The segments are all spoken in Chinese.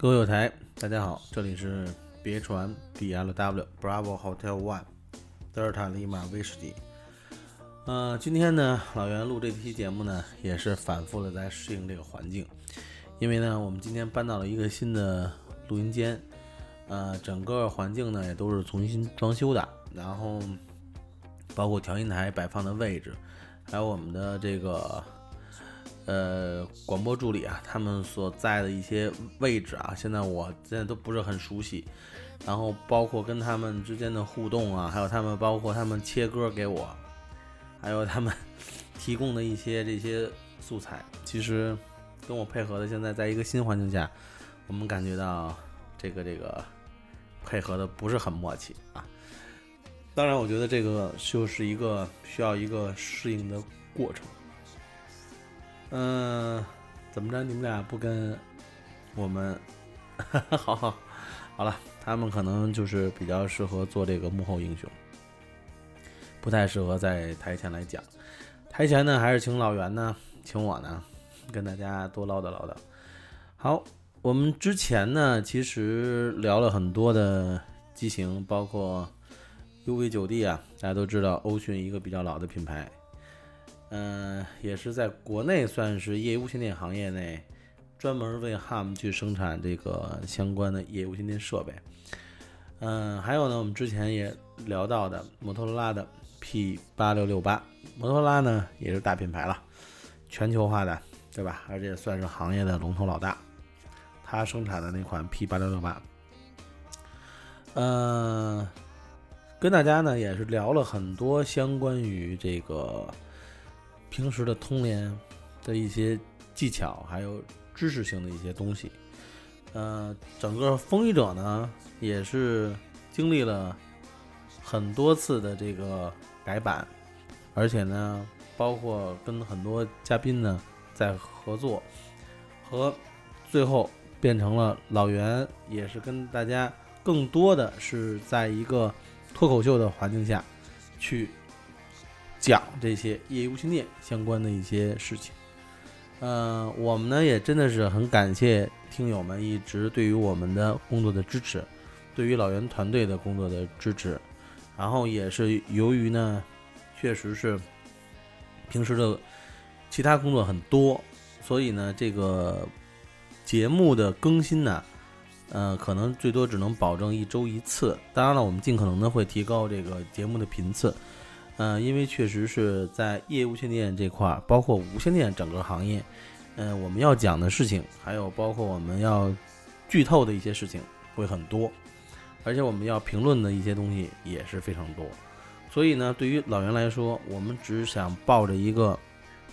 各位友台，大家好，这里是别传 DLW Bravo Hotel One 德尔塔利马威士忌。呃，今天呢，老袁录这期节目呢，也是反复的在适应这个环境，因为呢，我们今天搬到了一个新的录音间，呃，整个环境呢也都是重新装修的，然后包括调音台摆放的位置，还有我们的这个。呃，广播助理啊，他们所在的一些位置啊，现在我现在都不是很熟悉。然后包括跟他们之间的互动啊，还有他们包括他们切歌给我，还有他们提供的一些这些素材，其实跟我配合的现在在一个新环境下，我们感觉到这个这个配合的不是很默契啊。当然，我觉得这个就是一个需要一个适应的过程。嗯，怎么着？你们俩不跟我们？好好好了，他们可能就是比较适合做这个幕后英雄，不太适合在台前来讲。台前呢，还是请老袁呢，请我呢，跟大家多唠叨唠叨。好，我们之前呢，其实聊了很多的机型，包括 UV 九 D 啊，大家都知道，欧讯一个比较老的品牌。嗯，也是在国内算是业余无线电行业内，专门为 HAM 去生产这个相关的业余无线电设备。嗯，还有呢，我们之前也聊到的摩托罗拉的 P 八六六八，摩托罗拉呢也是大品牌了，全球化的，对吧？而且算是行业的龙头老大，它生产的那款 P 八六六八，嗯，跟大家呢也是聊了很多相关于这个。平时的通联的一些技巧，还有知识性的一些东西，呃，整个风雨者呢也是经历了很多次的这个改版，而且呢，包括跟很多嘉宾呢在合作，和最后变成了老袁，也是跟大家更多的是在一个脱口秀的环境下去。讲这些业余无线电相关的一些事情，呃，我们呢也真的是很感谢听友们一直对于我们的工作的支持，对于老袁团队的工作的支持，然后也是由于呢，确实是平时的其他工作很多，所以呢这个节目的更新呢，呃，可能最多只能保证一周一次，当然了，我们尽可能的会提高这个节目的频次。嗯，因为确实是在业无线电这块儿，包括无线电整个行业，嗯，我们要讲的事情，还有包括我们要剧透的一些事情会很多，而且我们要评论的一些东西也是非常多。所以呢，对于老袁来说，我们只想抱着一个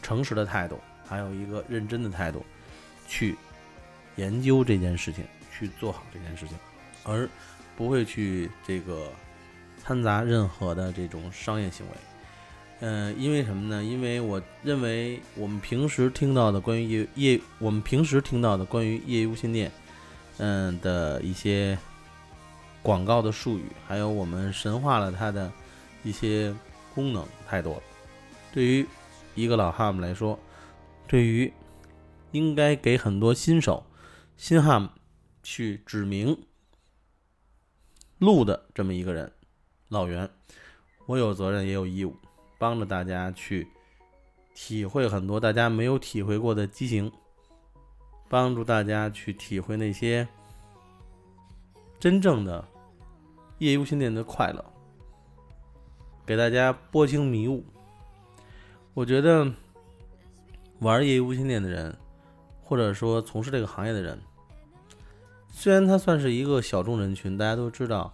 诚实的态度，还有一个认真的态度，去研究这件事情，去做好这件事情，而不会去这个。掺杂任何的这种商业行为，嗯，因为什么呢？因为我认为我们平时听到的关于业业，我们平时听到的关于业余无线电，嗯的一些广告的术语，还有我们神化了它的一些功能太多了。对于一个老汉姆来说，对于应该给很多新手新汉姆去指明路的这么一个人。老袁，我有责任也有义务，帮着大家去体会很多大家没有体会过的激情，帮助大家去体会那些真正的业余无线电的快乐，给大家拨清迷雾。我觉得玩业余无线电的人，或者说从事这个行业的人，虽然他算是一个小众人群，大家都知道。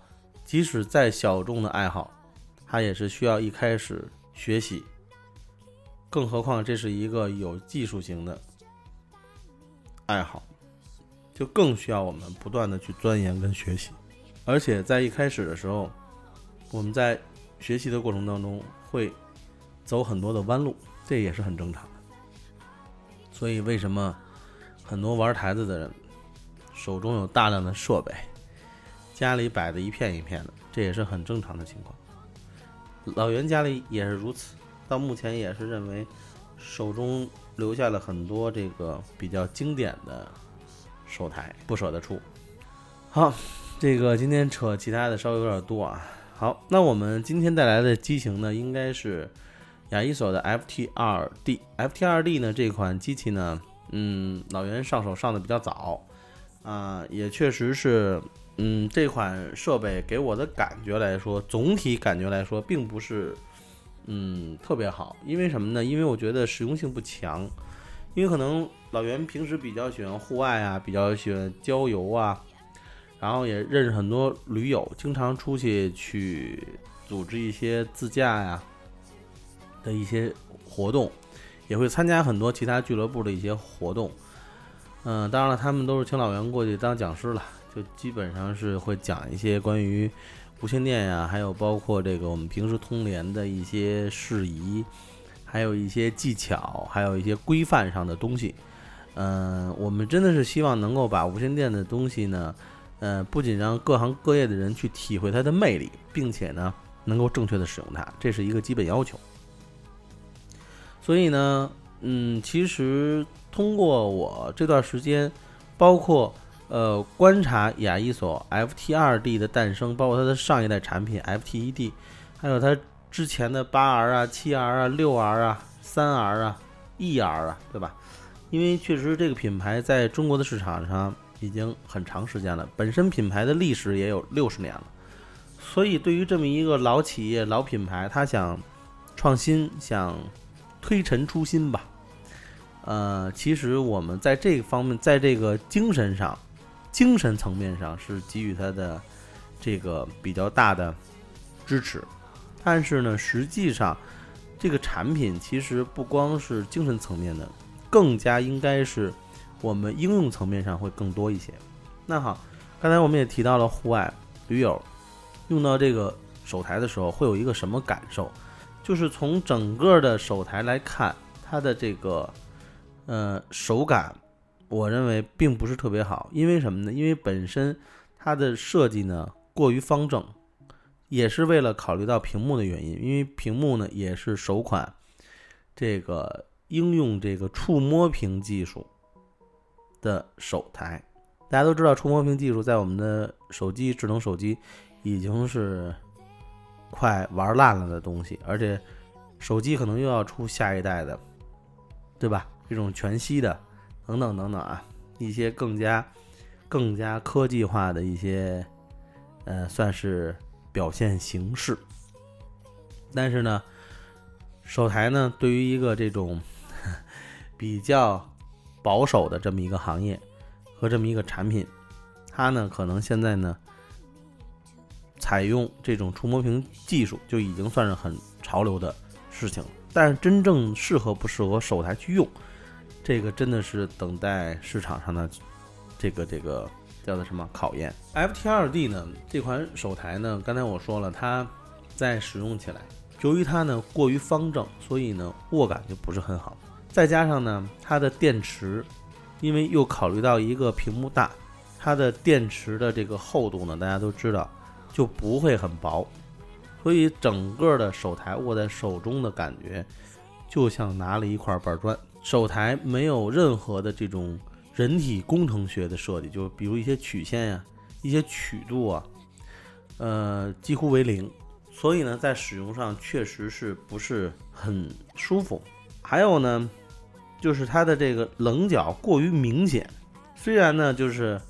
即使再小众的爱好，它也是需要一开始学习，更何况这是一个有技术型的爱好，就更需要我们不断的去钻研跟学习。而且在一开始的时候，我们在学习的过程当中会走很多的弯路，这也是很正常的。所以为什么很多玩台子的人手中有大量的设备？家里摆的一片一片的，这也是很正常的情况。老袁家里也是如此，到目前也是认为手中留下了很多这个比较经典的手台，不舍得出。好，这个今天扯其他的稍微有点多啊。好，那我们今天带来的机型呢，应该是雅一索的 FT2D。FT2D 呢这款机器呢，嗯，老袁上手上的比较早啊，也确实是，嗯，这款设备给我的感觉来说，总体感觉来说，并不是，嗯，特别好。因为什么呢？因为我觉得实用性不强。因为可能老袁平时比较喜欢户外啊，比较喜欢郊游啊。然后也认识很多驴友，经常出去去组织一些自驾呀的一些活动，也会参加很多其他俱乐部的一些活动。嗯，当然了，他们都是请老袁过去当讲师了，就基本上是会讲一些关于无线电呀，还有包括这个我们平时通联的一些事宜，还有一些技巧，还有一些规范上的东西。嗯，我们真的是希望能够把无线电的东西呢。呃，不仅让各行各业的人去体会它的魅力，并且呢，能够正确的使用它，这是一个基本要求。所以呢，嗯，其实通过我这段时间，包括呃观察雅一索 FT2D 的诞生，包括它的上一代产品 FT1D，还有它之前的八 R 啊、七 R 啊、六 R 啊、三 R 啊、ER 啊，对吧？因为确实这个品牌在中国的市场上。已经很长时间了，本身品牌的历史也有六十年了，所以对于这么一个老企业、老品牌，他想创新、想推陈出新吧。呃，其实我们在这个方面，在这个精神上、精神层面上是给予他的这个比较大的支持，但是呢，实际上这个产品其实不光是精神层面的，更加应该是。我们应用层面上会更多一些。那好，刚才我们也提到了户外驴友用到这个手台的时候会有一个什么感受？就是从整个的手台来看，它的这个呃手感，我认为并不是特别好。因为什么呢？因为本身它的设计呢过于方正，也是为了考虑到屏幕的原因。因为屏幕呢也是首款这个应用这个触摸屏技术。的手台，大家都知道触摸屏技术在我们的手机、智能手机已经是快玩烂了的东西，而且手机可能又要出下一代的，对吧？这种全息的等等等等啊，一些更加更加科技化的一些，呃，算是表现形式。但是呢，手台呢，对于一个这种比较。保守的这么一个行业和这么一个产品，它呢可能现在呢采用这种触摸屏技术就已经算是很潮流的事情。但是真正适合不适合手台去用，这个真的是等待市场上的这个这个叫做什么考验。FT2D 呢这款手台呢，刚才我说了，它在使用起来，由于它呢过于方正，所以呢握感就不是很好。再加上呢，它的电池，因为又考虑到一个屏幕大，它的电池的这个厚度呢，大家都知道就不会很薄，所以整个的手台握在手中的感觉，就像拿了一块板砖。手台没有任何的这种人体工程学的设计，就比如一些曲线呀、一些曲度啊，呃，几乎为零，所以呢，在使用上确实是不是很舒服。还有呢。就是它的这个棱角过于明显，虽然呢，就是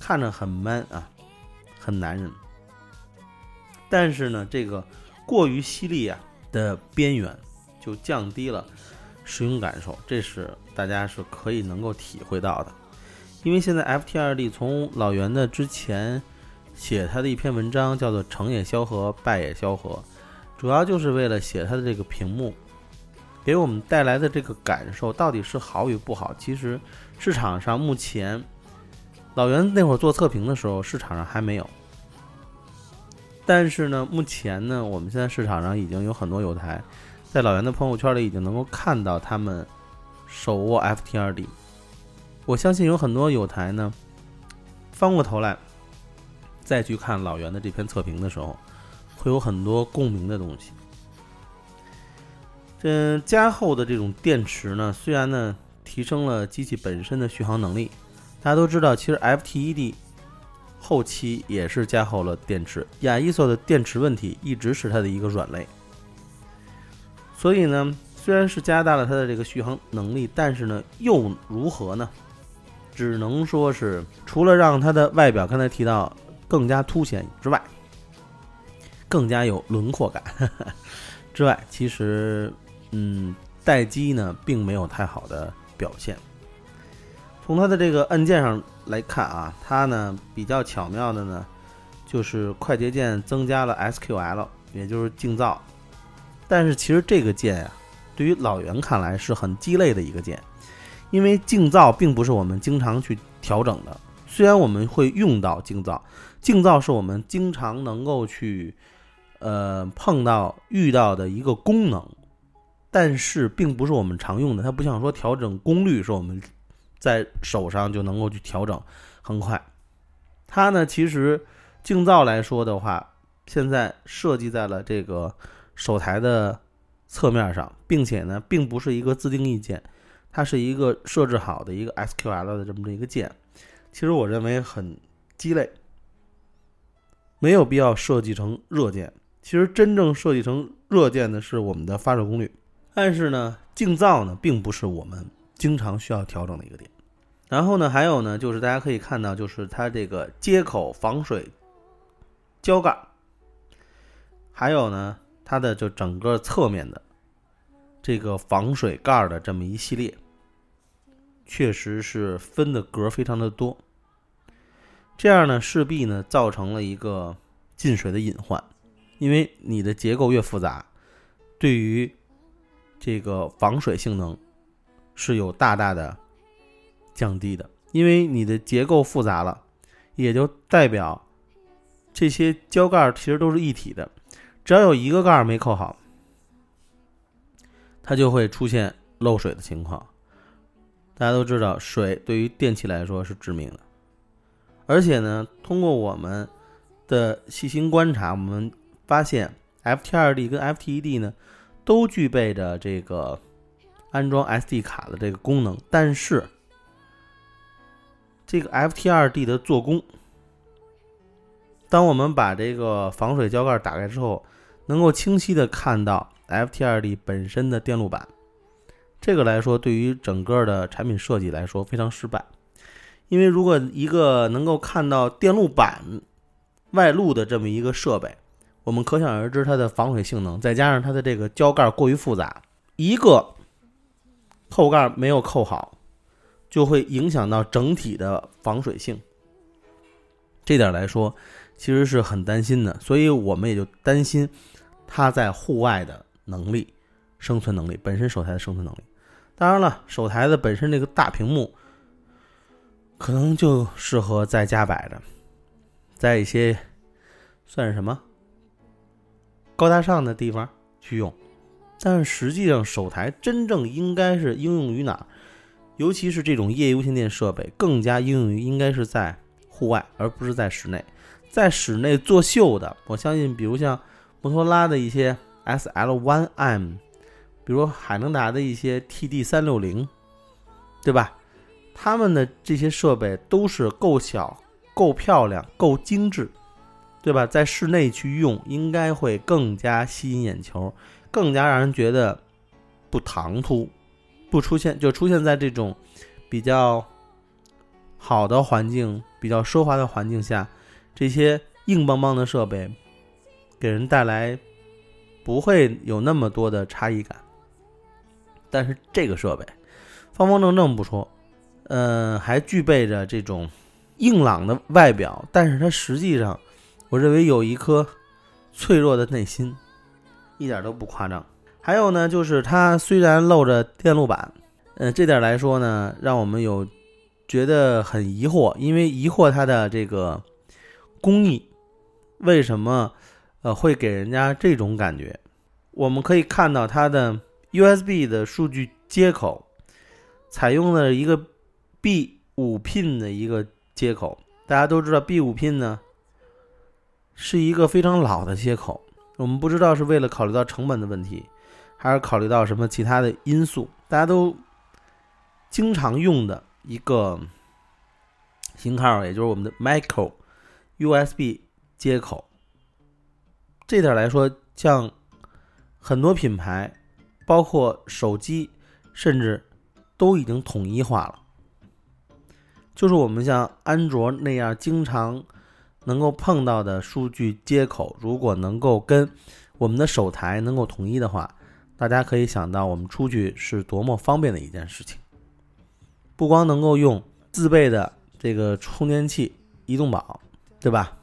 看着很 man 啊，很男人，但是呢，这个过于犀利啊的边缘就降低了使用感受，这是大家是可以能够体会到的。因为现在 FT2D 从老袁的之前写他的一篇文章叫做“成也萧何，败也萧何”，主要就是为了写他的这个屏幕。给我们带来的这个感受到底是好与不好？其实市场上目前，老袁那会儿做测评的时候，市场上还没有。但是呢，目前呢，我们现在市场上已经有很多有台，在老袁的朋友圈里已经能够看到他们手握 F T 二 D，。我相信有很多友台呢，翻过头来再去看老袁的这篇测评的时候，会有很多共鸣的东西。嗯，加厚的这种电池呢，虽然呢提升了机器本身的续航能力，大家都知道，其实 FTED 后期也是加厚了电池，亚一索的电池问题一直是它的一个软肋。所以呢，虽然是加大了它的这个续航能力，但是呢，又如何呢？只能说是除了让它的外表刚才提到更加凸显之外，更加有轮廓感 之外，其实嗯，待机呢并没有太好的表现。从它的这个按键上来看啊，它呢比较巧妙的呢，就是快捷键增加了 SQL，也就是静噪。但是其实这个键啊，对于老袁看来是很鸡肋的一个键。因为静噪并不是我们经常去调整的，虽然我们会用到静噪，静噪是我们经常能够去，呃碰到遇到的一个功能，但是并不是我们常用的。它不像说调整功率是我们在手上就能够去调整很快。它呢，其实静噪来说的话，现在设计在了这个手台的侧面上，并且呢，并不是一个自定义键。它是一个设置好的一个 SQL 的这么一个键，其实我认为很鸡肋，没有必要设计成热键。其实真正设计成热键的是我们的发热功率，但是呢，静噪呢并不是我们经常需要调整的一个点。然后呢，还有呢，就是大家可以看到，就是它这个接口防水胶盖，还有呢，它的就整个侧面的这个防水盖的这么一系列。确实是分的格非常的多，这样呢势必呢造成了一个进水的隐患，因为你的结构越复杂，对于这个防水性能是有大大的降低的，因为你的结构复杂了，也就代表这些胶盖其实都是一体的，只要有一个盖儿没扣好，它就会出现漏水的情况。大家都知道，水对于电器来说是致命的，而且呢，通过我们的细心观察，我们发现 FT2D 跟 FTED 呢都具备着这个安装 SD 卡的这个功能，但是这个 FT2D 的做工，当我们把这个防水胶盖打开之后，能够清晰的看到 FT2D 本身的电路板。这个来说，对于整个的产品设计来说非常失败，因为如果一个能够看到电路板外露的这么一个设备，我们可想而知它的防水性能，再加上它的这个胶盖过于复杂，一个扣盖没有扣好，就会影响到整体的防水性。这点来说，其实是很担心的，所以我们也就担心它在户外的能力、生存能力，本身手台的生存能力。当然了，手台的本身这个大屏幕，可能就适合在家摆着，在一些算是什么高大上的地方去用。但实际上，手台真正应该是应用于哪？尤其是这种液无线电设备，更加应用于应该是在户外，而不是在室内。在室内作秀的，我相信，比如像摩托拉的一些 SL One M。比如海能达的一些 TD 三六零，对吧？他们的这些设备都是够小、够漂亮、够精致，对吧？在室内去用，应该会更加吸引眼球，更加让人觉得不唐突，不出现就出现在这种比较好的环境、比较奢华的环境下，这些硬邦邦的设备给人带来不会有那么多的差异感。但是这个设备方方正正不说，嗯，还具备着这种硬朗的外表，但是它实际上，我认为有一颗脆弱的内心，一点都不夸张。还有呢，就是它虽然露着电路板，嗯，这点来说呢，让我们有觉得很疑惑，因为疑惑它的这个工艺为什么呃会给人家这种感觉？我们可以看到它的。USB 的数据接口采用了一个 B 五 pin 的一个接口，大家都知道 B 五 pin 呢是一个非常老的接口，我们不知道是为了考虑到成本的问题，还是考虑到什么其他的因素，大家都经常用的一个型号，也就是我们的 Micro USB 接口。这点来说，像很多品牌，包括手机，甚至都已经统一化了。就是我们像安卓那样经常能够碰到的数据接口，如果能够跟我们的手台能够统一的话，大家可以想到我们出去是多么方便的一件事情。不光能够用自备的这个充电器移动宝，对吧？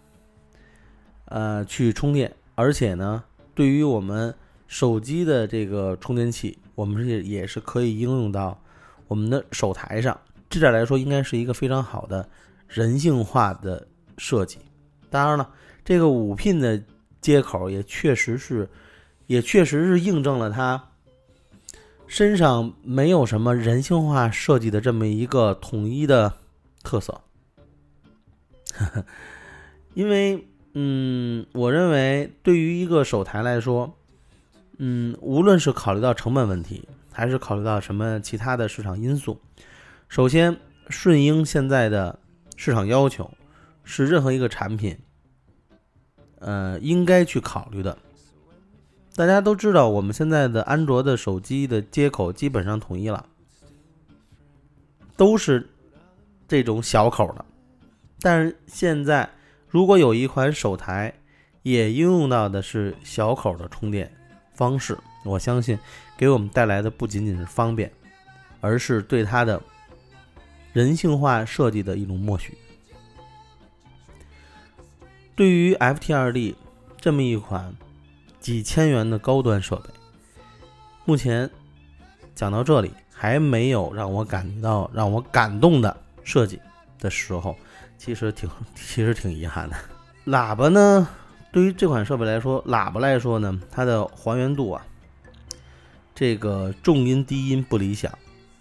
呃，去充电，而且呢，对于我们手机的这个充电器，我们也也是可以应用到我们的手台上。这点来说，应该是一个非常好的人性化的设计。当然了，这个五 pin 的接口也确实是，也确实是印证了它身上没有什么人性化设计的这么一个统一的特色。因为，嗯，我认为对于一个手台来说，嗯，无论是考虑到成本问题，还是考虑到什么其他的市场因素。首先，顺应现在的市场要求，是任何一个产品，呃，应该去考虑的。大家都知道，我们现在的安卓的手机的接口基本上统一了，都是这种小口的。但是现在，如果有一款手台也应用到的是小口的充电方式，我相信给我们带来的不仅仅是方便，而是对它的。人性化设计的一种默许。对于 FT 二 D 这么一款几千元的高端设备，目前讲到这里还没有让我感到让我感动的设计的时候，其实挺 其实挺遗憾的。喇叭呢，对于这款设备来说，喇叭来说呢，它的还原度啊，这个重音低音不理想，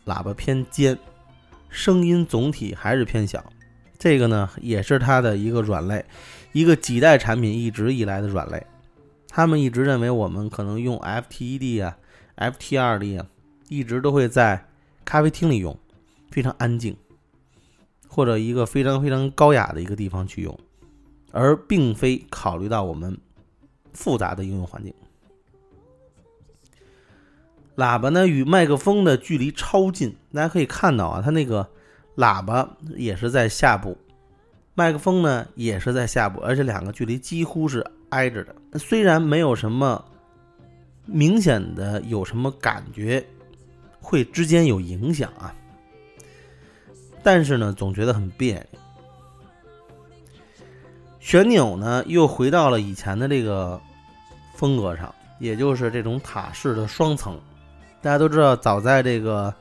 喇叭偏尖。声音总体还是偏小，这个呢也是它的一个软肋，一个几代产品一直以来的软肋。他们一直认为我们可能用 FTED 啊、FT2D 啊，一直都会在咖啡厅里用，非常安静，或者一个非常非常高雅的一个地方去用，而并非考虑到我们复杂的应用环境。喇叭呢与麦克风的距离超近，大家可以看到啊，它那个喇叭也是在下部，麦克风呢也是在下部，而且两个距离几乎是挨着的。虽然没有什么明显的有什么感觉会之间有影响啊，但是呢总觉得很别扭。旋钮呢又回到了以前的这个风格上，也就是这种塔式的双层。大家都知道，早在这个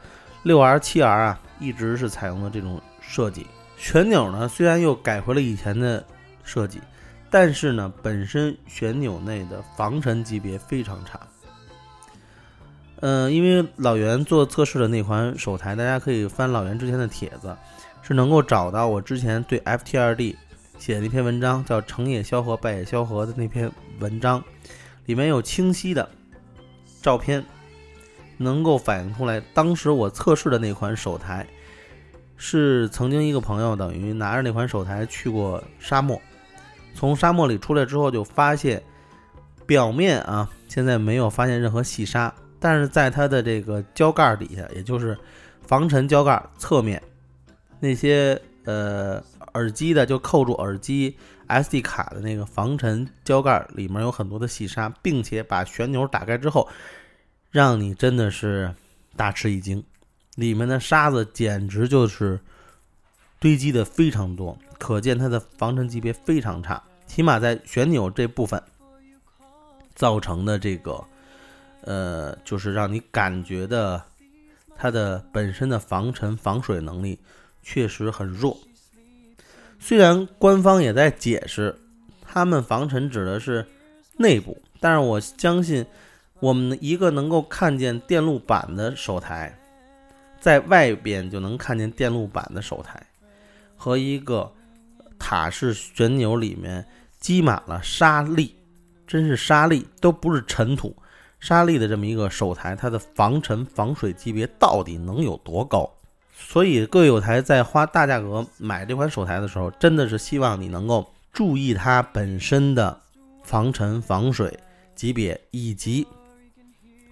六 R、七 R 啊，一直是采用的这种设计。旋钮呢，虽然又改回了以前的设计，但是呢，本身旋钮内的防尘级别非常差。嗯，因为老袁做测试的那款手台，大家可以翻老袁之前的帖子，是能够找到我之前对 FT2D 写的那篇文章，叫“成也萧何，败也萧何”的那篇文章，里面有清晰的照片。能够反映出来，当时我测试的那款手台，是曾经一个朋友等于拿着那款手台去过沙漠，从沙漠里出来之后就发现，表面啊现在没有发现任何细沙，但是在它的这个胶盖底下，也就是防尘胶盖侧面，那些呃耳机的就扣住耳机 SD 卡的那个防尘胶盖里面有很多的细沙，并且把旋钮打开之后。让你真的是大吃一惊，里面的沙子简直就是堆积的非常多，可见它的防尘级别非常差，起码在旋钮这部分造成的这个，呃，就是让你感觉的它的本身的防尘防水能力确实很弱。虽然官方也在解释，他们防尘指的是内部，但是我相信。我们一个能够看见电路板的手台，在外边就能看见电路板的手台，和一个塔式旋钮里面积满了沙粒，真是沙粒，都不是尘土，沙粒的这么一个手台，它的防尘防水级别到底能有多高？所以各位有台在花大价格买这款手台的时候，真的是希望你能够注意它本身的防尘防水级别以及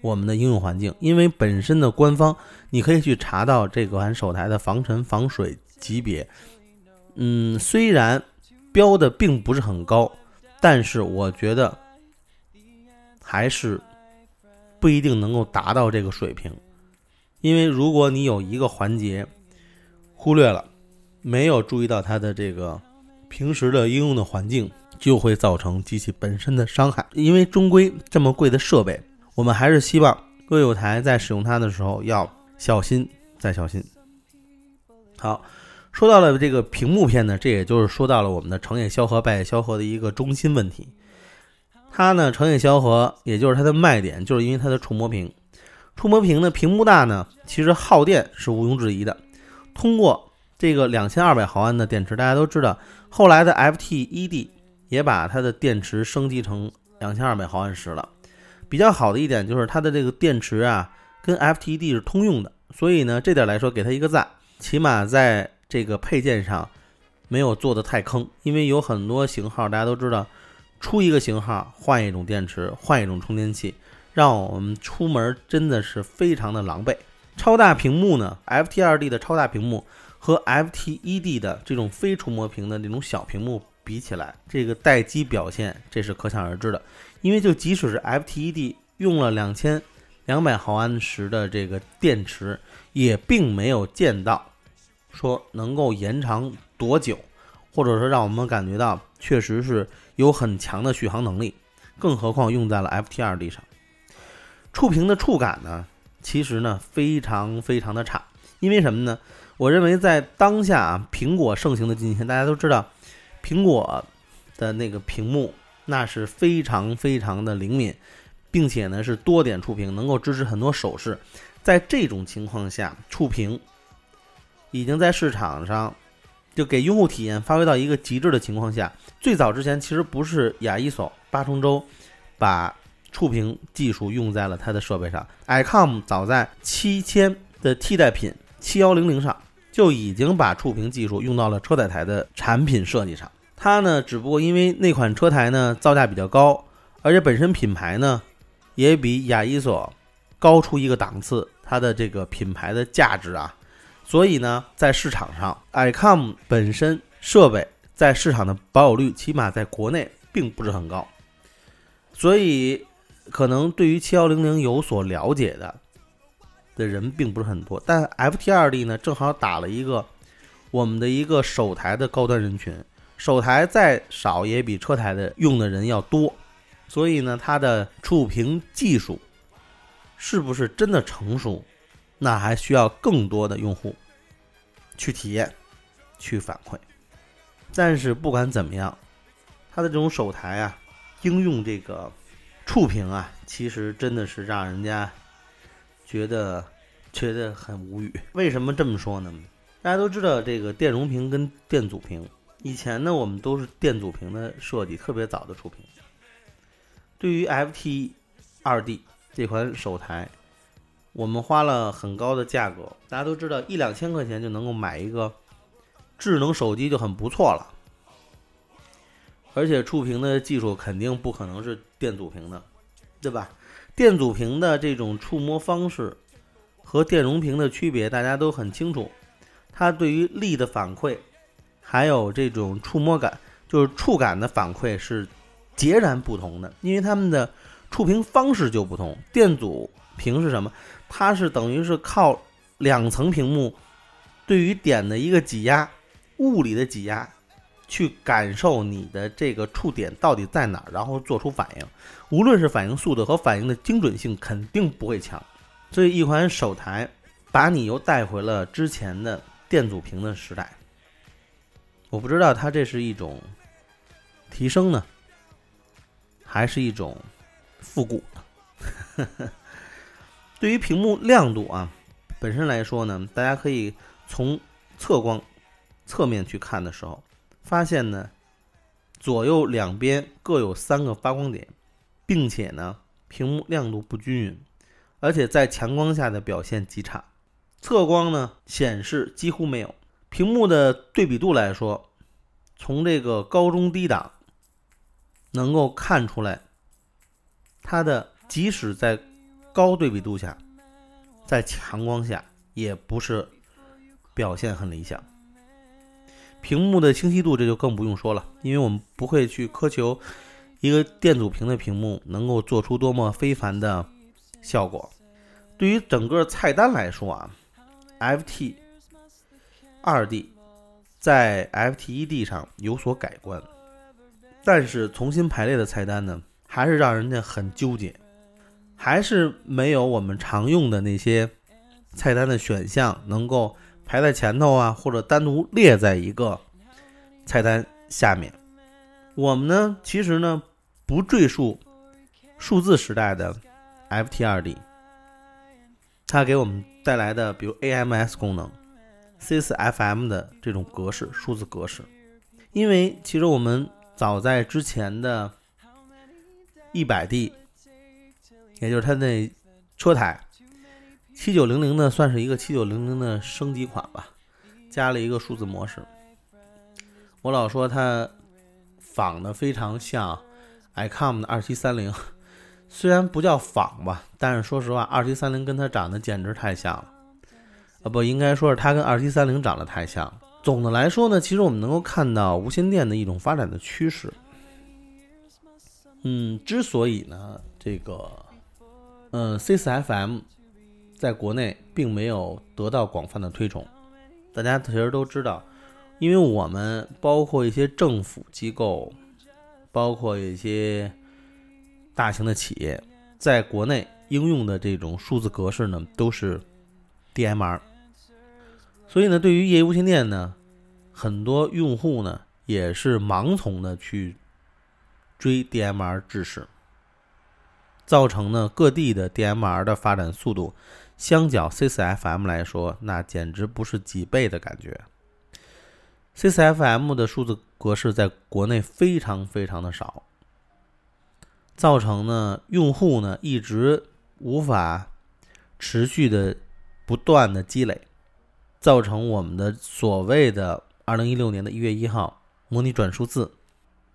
我们的应用环境，因为本身的官方你可以去查到这款手台的防尘防水级别，嗯，虽然标的并不是很高，但是我觉得还是不一定能够达到这个水平。因为如果你有一个环节忽略了，没有注意到它的这个平时的应用的环境，就会造成机器本身的伤害。因为终归这么贵的设备，我们还是希望各位有台在使用它的时候要小心再小心。好，说到了这个屏幕片呢，这也就是说到了我们的成也萧何败也萧何的一个中心问题。它呢，成也萧何，也就是它的卖点，就是因为它的触摸屏。触摸屏的屏幕大呢，其实耗电是毋庸置疑的。通过这个两千二百毫安的电池，大家都知道，后来的 FT-ED 也把它的电池升级成两千二百毫安时了。比较好的一点就是它的这个电池啊，跟 FT-ED 是通用的，所以呢，这点来说给它一个赞，起码在这个配件上没有做的太坑。因为有很多型号大家都知道，出一个型号换一种电池，换一种充电器。让我们出门真的是非常的狼狈。超大屏幕呢，FT2D 的超大屏幕和 FT1D 的这种非触摸屏的那种小屏幕比起来，这个待机表现这是可想而知的。因为就即使是 FT1D 用了两千两百毫安时的这个电池，也并没有见到说能够延长多久，或者说让我们感觉到确实是有很强的续航能力。更何况用在了 FT2D 上。触屏的触感呢，其实呢非常非常的差，因为什么呢？我认为在当下啊，苹果盛行的今天，大家都知道，苹果的那个屏幕那是非常非常的灵敏，并且呢是多点触屏，能够支持很多手势。在这种情况下，触屏已经在市场上就给用户体验发挥到一个极致的情况下。最早之前其实不是亚一索八重洲把。触屏技术用在了它的设备上，ICOM 早在七千的替代品七幺零零上就已经把触屏技术用到了车载台的产品设计上。它呢，只不过因为那款车台呢造价比较高，而且本身品牌呢也比亚一索高出一个档次，它的这个品牌的价值啊，所以呢，在市场上，ICOM 本身设备在市场的保有率，起码在国内并不是很高，所以。可能对于七幺零零有所了解的的人并不是很多，但 FT 二 D 呢，正好打了一个我们的一个手台的高端人群，手台再少也比车台的用的人要多，所以呢，它的触屏技术是不是真的成熟，那还需要更多的用户去体验、去反馈。但是不管怎么样，它的这种手台啊，应用这个。触屏啊，其实真的是让人家觉得觉得很无语。为什么这么说呢？大家都知道这个电容屏跟电阻屏，以前呢我们都是电阻屏的设计，特别早的触屏。对于 FT 二 D 这款手台，我们花了很高的价格，大家都知道一两千块钱就能够买一个智能手机就很不错了。而且触屏的技术肯定不可能是电阻屏的，对吧？电阻屏的这种触摸方式和电容屏的区别，大家都很清楚。它对于力的反馈，还有这种触摸感，就是触感的反馈是截然不同的，因为它们的触屏方式就不同。电阻屏是什么？它是等于是靠两层屏幕对于点的一个挤压，物理的挤压。去感受你的这个触点到底在哪，然后做出反应。无论是反应速度和反应的精准性，肯定不会强。所以，一款手台把你又带回了之前的电阻屏的时代。我不知道它这是一种提升呢，还是一种复古呢？对于屏幕亮度啊，本身来说呢，大家可以从侧光、侧面去看的时候。发现呢，左右两边各有三个发光点，并且呢，屏幕亮度不均匀，而且在强光下的表现极差。侧光呢显示几乎没有。屏幕的对比度来说，从这个高中低档能够看出来，它的即使在高对比度下，在强光下也不是表现很理想。屏幕的清晰度这就更不用说了，因为我们不会去苛求一个电阻屏的屏幕能够做出多么非凡的效果。对于整个菜单来说啊，FT 二 D 在 FT 一 D 上有所改观，但是重新排列的菜单呢，还是让人家很纠结，还是没有我们常用的那些菜单的选项能够。排在前头啊，或者单独列在一个菜单下面。我们呢，其实呢不赘述数字时代的 FT2D，它给我们带来的，比如 AMS 功能、CS-FM 的这种格式、数字格式。因为其实我们早在之前的 100D，也就是它那车台。七九零零呢，算是一个七九零零的升级款吧，加了一个数字模式。我老说它仿的非常像 iCom 的二七三零，虽然不叫仿吧，但是说实话，二七三零跟它长得简直太像了。啊，不应该说是它跟二七三零长得太像。总的来说呢，其实我们能够看到无线电的一种发展的趋势。嗯，之所以呢，这个，嗯，C4FM。在国内并没有得到广泛的推崇，大家其实都知道，因为我们包括一些政府机构，包括一些大型的企业，在国内应用的这种数字格式呢，都是 DMR，所以呢，对于业余无线电呢，很多用户呢也是盲从的去追 DMR 制式，造成呢各地的 DMR 的发展速度。相较 C4FM 来说，那简直不是几倍的感觉。C4FM 的数字格式在国内非常非常的少，造成呢用户呢一直无法持续的不断的积累，造成我们的所谓的2016年的一月一号模拟转数字，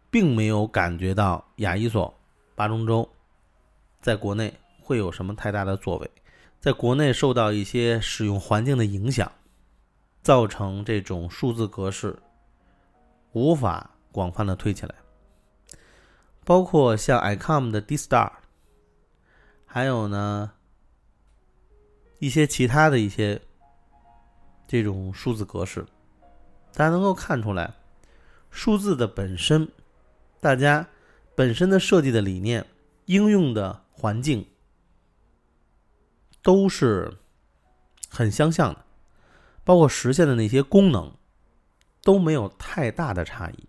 并没有感觉到亚一索八中洲在国内会有什么太大的作为。在国内受到一些使用环境的影响，造成这种数字格式无法广泛的推起来。包括像 ICOM 的 D Star，还有呢一些其他的一些这种数字格式，大家能够看出来，数字的本身，大家本身的设计的理念，应用的环境。都是很相像的，包括实现的那些功能都没有太大的差异。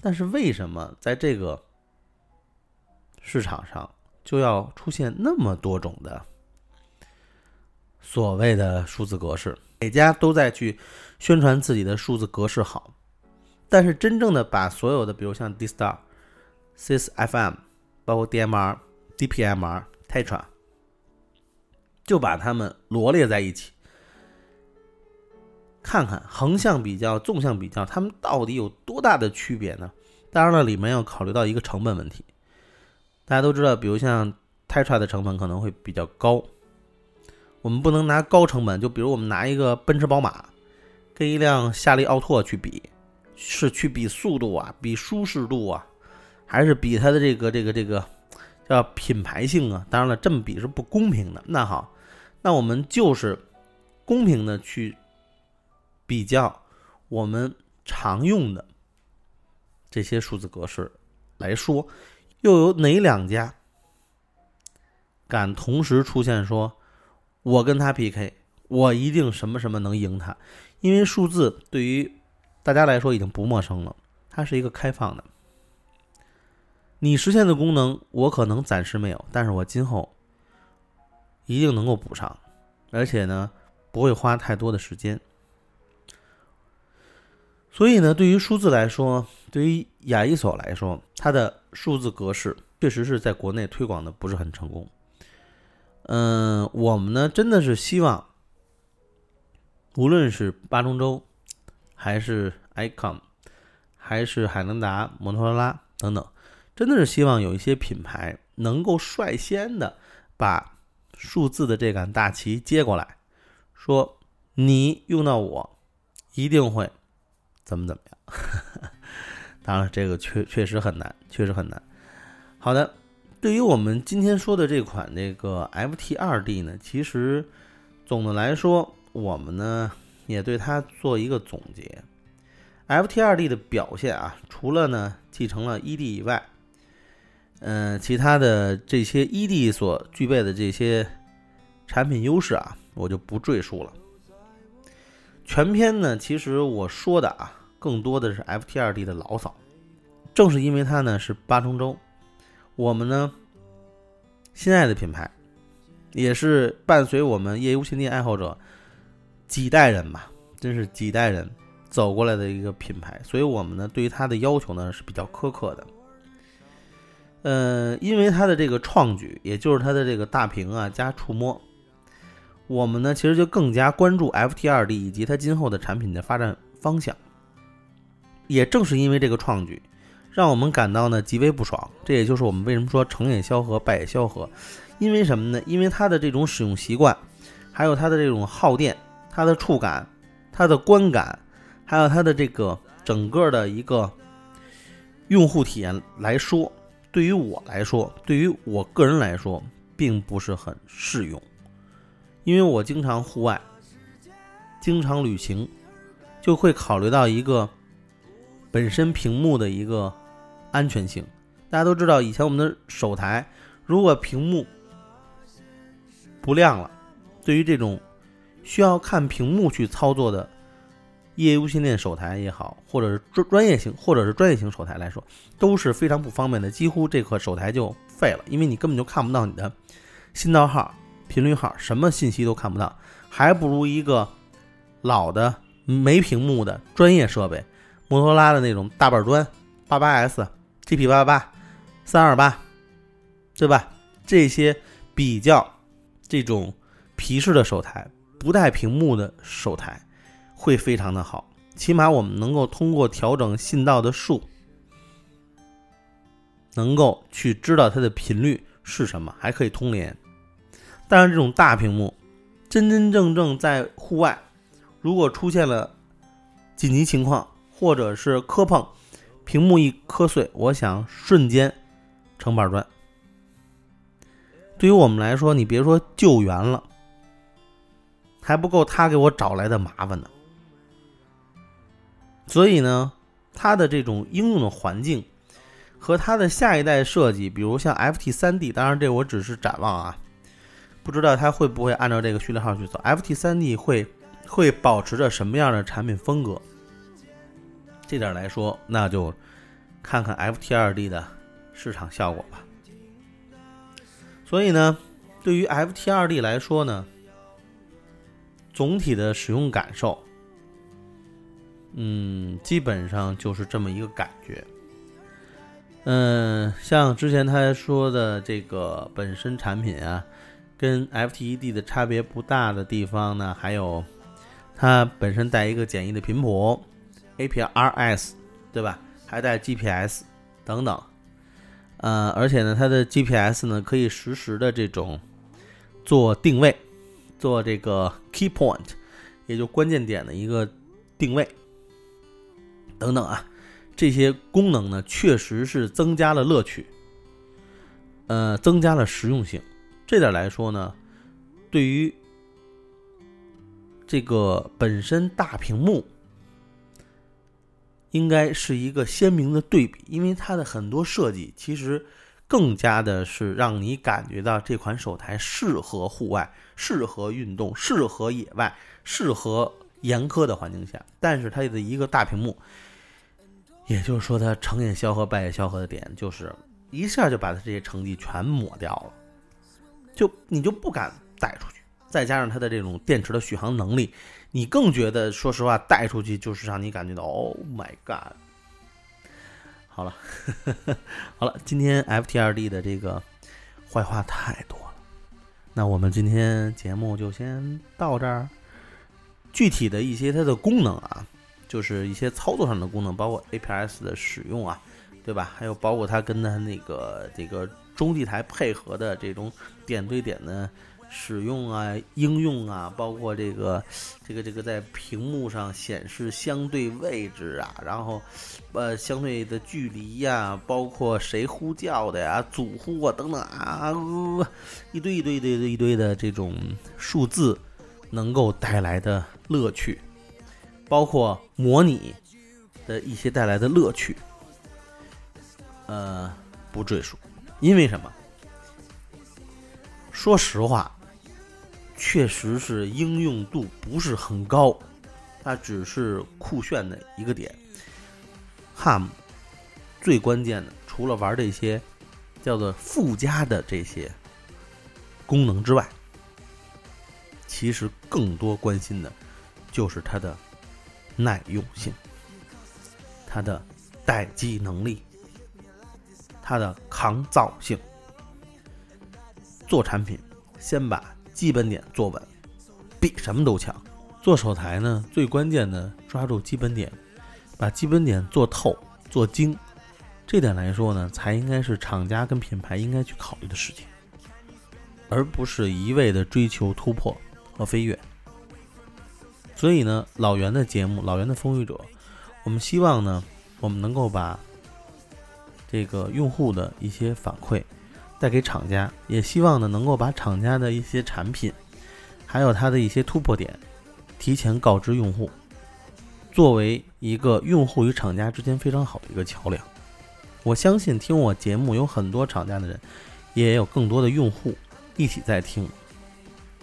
但是为什么在这个市场上就要出现那么多种的所谓的数字格式？每家都在去宣传自己的数字格式好，但是真正的把所有的，比如像 D Star、CS FM，包括 DMR、DPMR、Tetra。就把它们罗列在一起，看看横向比较、纵向比较，它们到底有多大的区别呢？当然了，里面要考虑到一个成本问题。大家都知道，比如像 Tetra 的成本可能会比较高，我们不能拿高成本，就比如我们拿一个奔驰、宝马跟一辆夏利奥拓去比，是去比速度啊，比舒适度啊，还是比它的这个这个这个叫品牌性啊？当然了，这么比是不公平的。那好。那我们就是公平的去比较我们常用的这些数字格式来说，又有哪两家敢同时出现说，我跟他 PK，我一定什么什么能赢他？因为数字对于大家来说已经不陌生了，它是一个开放的，你实现的功能我可能暂时没有，但是我今后。一定能够补上，而且呢，不会花太多的时间。所以呢，对于数字来说，对于雅一所来说，它的数字格式确实是在国内推广的不是很成功。嗯，我们呢真的是希望无论是八中洲，还是 icon，还是海能达、摩托罗拉等等，真的是希望有一些品牌能够率先的把数字的这杆大旗接过来，说你用到我，一定会怎么怎么样。当然，这个确确实很难，确实很难。好的，对于我们今天说的这款这个 FT 二 D 呢，其实总的来说，我们呢也对它做一个总结。FT 二 D 的表现啊，除了呢继承了 ED 以外，嗯，其他的这些 ED 所具备的这些产品优势啊，我就不赘述了。全篇呢，其实我说的啊。更多的是 FT 二 D 的牢骚，正是因为它呢是八重洲，我们呢心爱的品牌，也是伴随我们业余无线电爱好者几代人吧，真是几代人走过来的一个品牌，所以我们呢对于它的要求呢是比较苛刻的。呃，因为它的这个创举，也就是它的这个大屏啊加触摸，我们呢其实就更加关注 FT 二 D 以及它今后的产品的发展方向。也正是因为这个创举，让我们感到呢极为不爽。这也就是我们为什么说成也萧何，败也萧何。因为什么呢？因为它的这种使用习惯，还有它的这种耗电、它的触感、它的观感，还有它的这个整个的一个用户体验来说，对于我来说，对于我个人来说，并不是很适用。因为我经常户外，经常旅行，就会考虑到一个。本身屏幕的一个安全性，大家都知道，以前我们的手台如果屏幕不亮了，对于这种需要看屏幕去操作的业余无线电手台也好，或者是专专业型或者是专业型手台来说，都是非常不方便的，几乎这颗手台就废了，因为你根本就看不到你的信道号、频率号，什么信息都看不到，还不如一个老的没屏幕的专业设备。摩托罗拉的那种大板砖，八八 S、GP 八八八、三二八，对吧？这些比较这种皮式的手台，不带屏幕的手台，会非常的好。起码我们能够通过调整信道的数，能够去知道它的频率是什么，还可以通联。但是这种大屏幕，真真正正在户外，如果出现了紧急情况，或者是磕碰，屏幕一磕碎，我想瞬间成板砖。对于我们来说，你别说救援了，还不够他给我找来的麻烦呢。所以呢，它的这种应用的环境和它的下一代设计，比如像 FT 三 D，当然这我只是展望啊，不知道它会不会按照这个序列号去走。FT 三 D 会会保持着什么样的产品风格？这点来说，那就看看 FT 二 D 的市场效果吧。所以呢，对于 FT 二 D 来说呢，总体的使用感受，嗯，基本上就是这么一个感觉。嗯，像之前他说的这个本身产品啊，跟 FTE D 的差别不大的地方呢，还有它本身带一个简易的频谱。APRS，对吧？还带 GPS 等等，呃，而且呢，它的 GPS 呢可以实时的这种做定位，做这个 key point，也就关键点的一个定位等等啊，这些功能呢确实是增加了乐趣，呃，增加了实用性。这点来说呢，对于这个本身大屏幕。应该是一个鲜明的对比，因为它的很多设计其实更加的是让你感觉到这款手台适合户外、适合运动、适合野外、适合严苛的环境下。但是它的一个大屏幕，也就是说它成也萧何败也萧何的点，就是一下就把它这些成绩全抹掉了，就你就不敢带出去。再加上它的这种电池的续航能力。你更觉得，说实话，带出去就是让你感觉到，Oh my God！好了，呵 呵好了，今天 F T R D 的这个坏话太多了，那我们今天节目就先到这儿。具体的一些它的功能啊，就是一些操作上的功能，包括 APS 的使用啊，对吧？还有包括它跟它那个这个中继台配合的这种点对点的。使用啊，应用啊，包括这个，这个，这个在屏幕上显示相对位置啊，然后，呃，相对的距离呀，包括谁呼叫的呀，组呼啊等等啊，一堆一堆的一堆的这种数字能够带来的乐趣，包括模拟的一些带来的乐趣，呃，不赘述，因为什么？说实话。确实是应用度不是很高，它只是酷炫的一个点。HAM 最关键的，除了玩这些叫做附加的这些功能之外，其实更多关心的就是它的耐用性、它的待机能力、它的抗造性。做产品，先把。基本点做稳，比什么都强。做手台呢，最关键的抓住基本点，把基本点做透、做精。这点来说呢，才应该是厂家跟品牌应该去考虑的事情，而不是一味的追求突破和飞跃。所以呢，老袁的节目《老袁的风雨者》，我们希望呢，我们能够把这个用户的一些反馈。带给厂家，也希望呢能够把厂家的一些产品，还有它的一些突破点，提前告知用户，作为一个用户与厂家之间非常好的一个桥梁。我相信听我节目有很多厂家的人，也有更多的用户一起在听。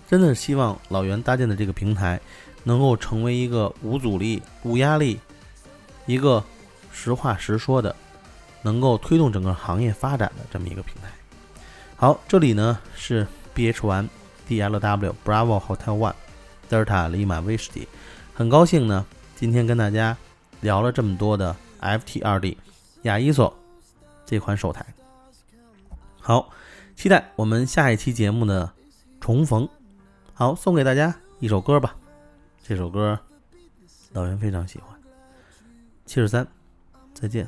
真的是希望老袁搭建的这个平台，能够成为一个无阻力、无压力，一个实话实说的，能够推动整个行业发展的这么一个平台。好，这里呢是 B H One D L W Bravo Hotel One Delta Lima Whiskey，很高兴呢，今天跟大家聊了这么多的 F T 二 D 亚伊索这款手台。好，期待我们下一期节目的重逢。好，送给大家一首歌吧，这首歌老袁非常喜欢。七十三，再见。